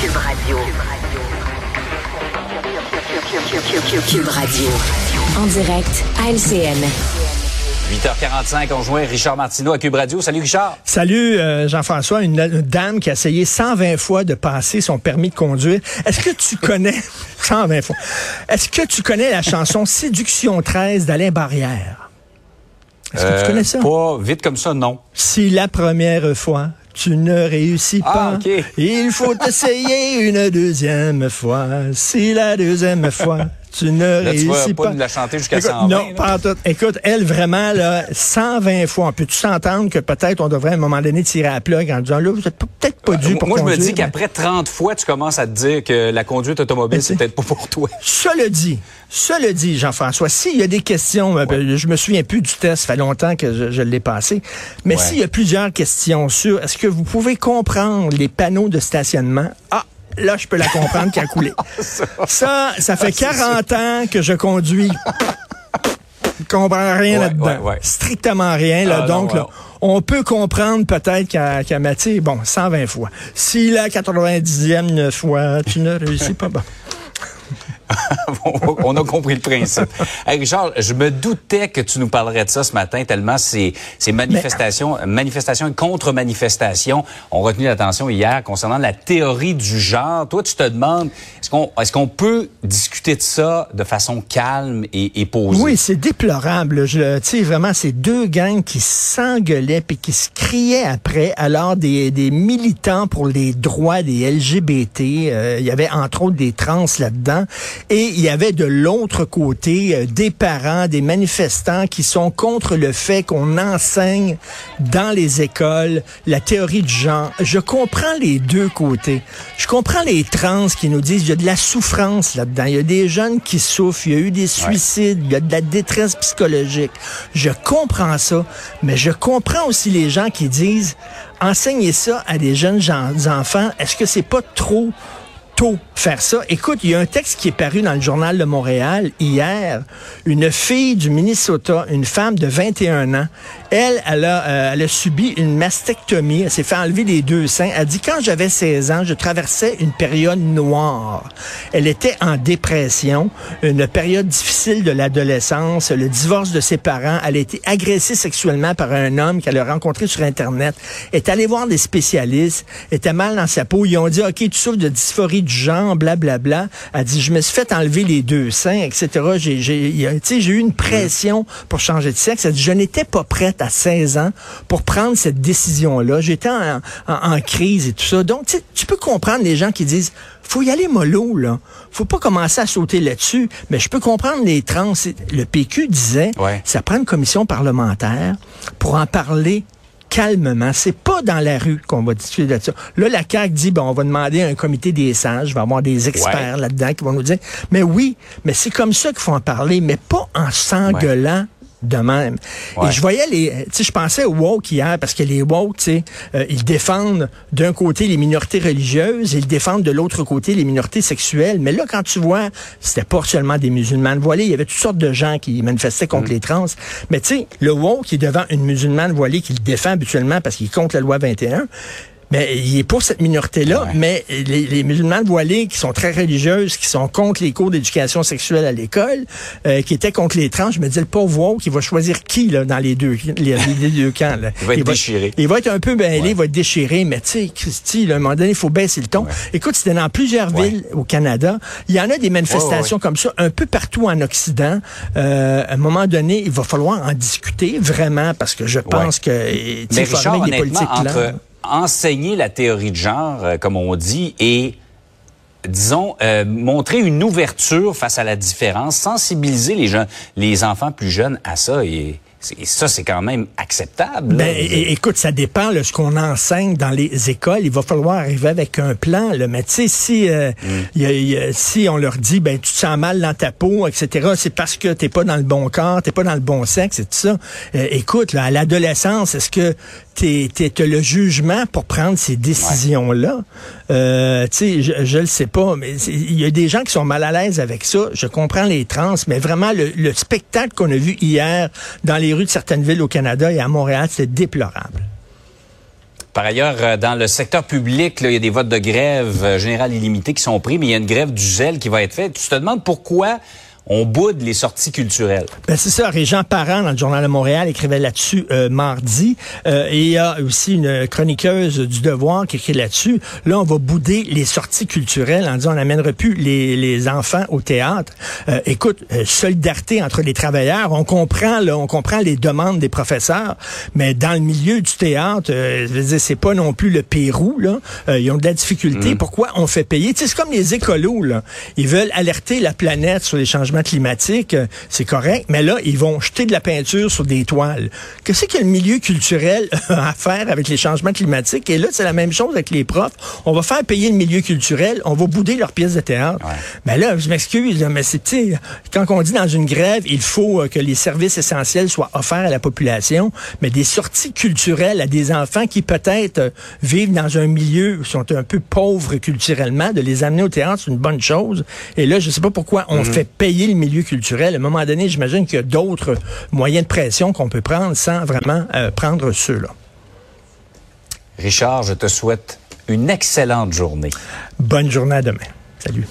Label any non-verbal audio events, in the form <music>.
Cube Radio. Cube Radio. En direct à LCN. 8h45, on joint Richard Martineau à Cube Radio. Salut Richard. Salut euh, Jean-François, une, une dame qui a essayé 120 fois de passer son permis de conduire. Est-ce que tu connais <laughs> 120 fois? Est-ce que tu connais la chanson <laughs> Séduction 13 d'Alain Barrière? Est-ce que tu connais ça? Pas vite comme ça, non. Si la première fois tu ne réussis Ah, pas. Il faut <laughs> essayer une deuxième fois. Si la deuxième fois, tu ne Là, tu pas pas. nous la chanter jusqu'à Écoute, 120, Non, pas tout. Écoute, elle, vraiment, là, 120 fois. Peux-tu s'entendre que peut-être on devrait à un moment donné tirer à la plug en disant, là, vous êtes peut-être pas dû pour Moi, je me conduire, dis mais- qu'après 30 fois, tu commences à te dire que la conduite automobile, c'est peut-être pas pour toi. <laughs> Cela dit, cela dit, Jean-François, s'il y a des questions, euh, ben, je me souviens plus du test, ça fait longtemps que je, je l'ai passé, mais Ouais. s'il y a plusieurs questions sur est-ce que vous pouvez comprendre les panneaux de stationnement, ah, là, je peux la comprendre qui a coulé. <laughs> Ça, ça fait 40 ans que je conduis. Je comprends rien Ouais, là-dedans. ouais, ouais. Strictement rien. Là. Ah, Donc, non, là, on peut comprendre peut-être qu'à Mathieu, bon, 120 fois. Si la 90e fois, tu ne réussis pas, bon. <laughs> on a compris le principe. Hey, Richard, je me doutais que tu nous parlerais de ça ce matin, tellement ces, ces manifestations, manifestations et contre-manifestations ont retenu l'attention hier concernant la théorie du genre. Toi, tu te demandes, est-ce qu'on est qu'on peut discuter de ça de façon calme et, et posée? Oui, c'est déplorable. Je, tu sais, vraiment, ces deux gangs qui s'engueulaient puis qui se criaient après, alors des, des militants pour les droits des LGBT. euh, il y avait entre autres des trans là-dedans. Et il y avait de l'autre côté euh, des parents, des manifestants qui sont contre le fait qu'on enseigne dans les écoles la théorie du genre. Je comprends les deux côtés. Je comprends les trans qui nous disent il y a de la souffrance là-dedans. Il y a des jeunes qui souffrent, il y a eu des suicides, il y a de la détresse psychologique. Je comprends ça, mais je comprends aussi les gens qui disent enseigner ça à des jeunes gens- enfants, est-ce que c'est pas trop tôt faire ça. Écoute, il y a un texte qui est paru dans le journal de Montréal hier. Une fille du Minnesota, une femme de 21 ans, elle, elle a, euh, elle a subi une mastectomie. Elle s'est fait enlever les deux seins. Elle dit, quand j'avais 16 ans, je traversais une période noire. Elle était en dépression, une période difficile de l'adolescence, le divorce de ses parents. Elle a été agressée sexuellement par un homme qu'elle a rencontré sur Internet. Elle est allée voir des spécialistes, était mal dans sa peau. Ils ont dit, OK, tu souffres de dysphorie du genre, blablabla. Elle dit, je me suis fait enlever les deux seins, etc. J'ai, eu une pression pour changer de sexe. Elle dit, je n'étais pas prête à 16 ans pour prendre cette décision-là. J'étais en, en- en crise et tout ça. Donc, tu peux comprendre les gens qui disent, faut y aller mollo, là. Faut pas commencer à sauter là-dessus. Mais je peux comprendre les trans. Le PQ disait, Ouais. ça prend une commission parlementaire pour en parler calmement. C'est pas dans la rue qu'on va discuter de ça. Là, la CAQ dit, bon, on va demander à un comité des sages, va avoir des experts Ouais. là-dedans qui vont nous dire, mais oui, mais c'est comme ça qu'il faut en parler, mais pas en s'engueulant. De même. Ouais. Et je voyais les, tu sais, je pensais aux woke hier parce que les woke, tu sais, euh, ils défendent d'un côté les minorités religieuses, ils défendent de l'autre côté les minorités sexuelles. Mais là, quand tu vois, c'était pas seulement des musulmanes voilés, il y avait toutes sortes de gens qui manifestaient contre les trans. Mais tu sais, le woke qui est devant une musulmane voilée qui le défend habituellement parce qu'il est contre la loi 21. Mais il est pour cette minorité-là, Ouais. mais les, les musulmanes voilés qui sont très religieuses, qui sont contre les cours d'éducation sexuelle à l'école, euh, qui étaient contre les trans, je me dis le pauvre woke, il va choisir qui là dans les deux les, les deux <laughs> camps là. Il va être déchiré. Il va être un peu mêlé, Ouais. il va être déchiré, mais tu sais, Christy, là, à un moment donné, il faut baisser le ton. Ouais. Écoute, c'était dans plusieurs villes au Canada. Il y en a des manifestations comme ça un peu partout en Occident. Euh, à un moment donné, il va falloir en discuter vraiment parce que je pense que tu sais, Mais Richard, des honnêtement, politiques entre. Enseigner la théorie de genre, euh, comme on dit, et disons, euh, montrer une ouverture face à la différence, sensibiliser les gens, les enfants plus jeunes à ça, et, et ça, c'est quand même acceptable. là. Ben, écoute, ça dépend de ce qu'on enseigne dans les écoles. Il va falloir arriver avec un plan. Là. Mais tu sais, si, euh, il y a- il y a- si on leur dit, ben tu te sens mal dans ta peau, etc., c'est parce que t'es pas dans le bon corps, t'es pas dans le bon sexe et tout ça. Euh, écoute, là, à l'adolescence, est-ce que t'es, t'es, t'as le jugement pour prendre ces décisions-là? Euh, tu sais, je, je le sais pas, mais il y a des gens qui sont mal à l'aise avec ça. Je comprends les trans, mais vraiment, le, le spectacle qu'on a vu hier dans les rues de certaines villes au Canada et à Montréal, c'est déplorable. Par ailleurs, euh, dans le secteur public, il y a des votes de grève euh, générale illimitée qui sont pris, mais il y a une grève du gel qui va être faite. Tu te demandes pourquoi on boude les sorties culturelles. Ben c'est ça. Régent Parent, dans le Journal de Montréal, écrivait là-dessus euh, mardi. Euh, et il y a aussi une chroniqueuse du Devoir qui écrit là-dessus. Là, on va bouder les sorties culturelles en disant on n'amènera plus les, les enfants au théâtre. Euh, écoute, solidarité entre les travailleurs. On comprend, là, on comprend les demandes des professeurs, mais dans le milieu du théâtre, euh, c'est pas non plus le Pérou. Là. ils ont de la difficulté. Mm. Pourquoi on fait payer? c'est comme les écolos. Là. Ils veulent alerter la planète sur les changements climatique, euh, c'est correct, mais là, ils vont jeter de la peinture sur des toiles. Qu'est-ce que le milieu culturel a <laughs> à faire avec les changements climatiques? Et là, c'est la même chose avec les profs. On va faire payer le milieu culturel, on va bouder leurs pièces de théâtre. Mais là, je m'excuse, mais c'est, quand on dit dans une grève, il faut euh, que les services essentiels soient offerts à la population, mais des sorties culturelles à des enfants qui peut-être euh, vivent dans un milieu, sont un peu pauvres culturellement, de les amener au théâtre, c'est une bonne chose. Et là, je sais pas pourquoi on mm-hmm. fait payer le milieu culturel. À un moment donné, j'imagine qu'il y a d'autres moyens de pression qu'on peut prendre sans vraiment euh, prendre ceux-là. Richard, je te souhaite une excellente journée. Bonne journée à demain. Salut.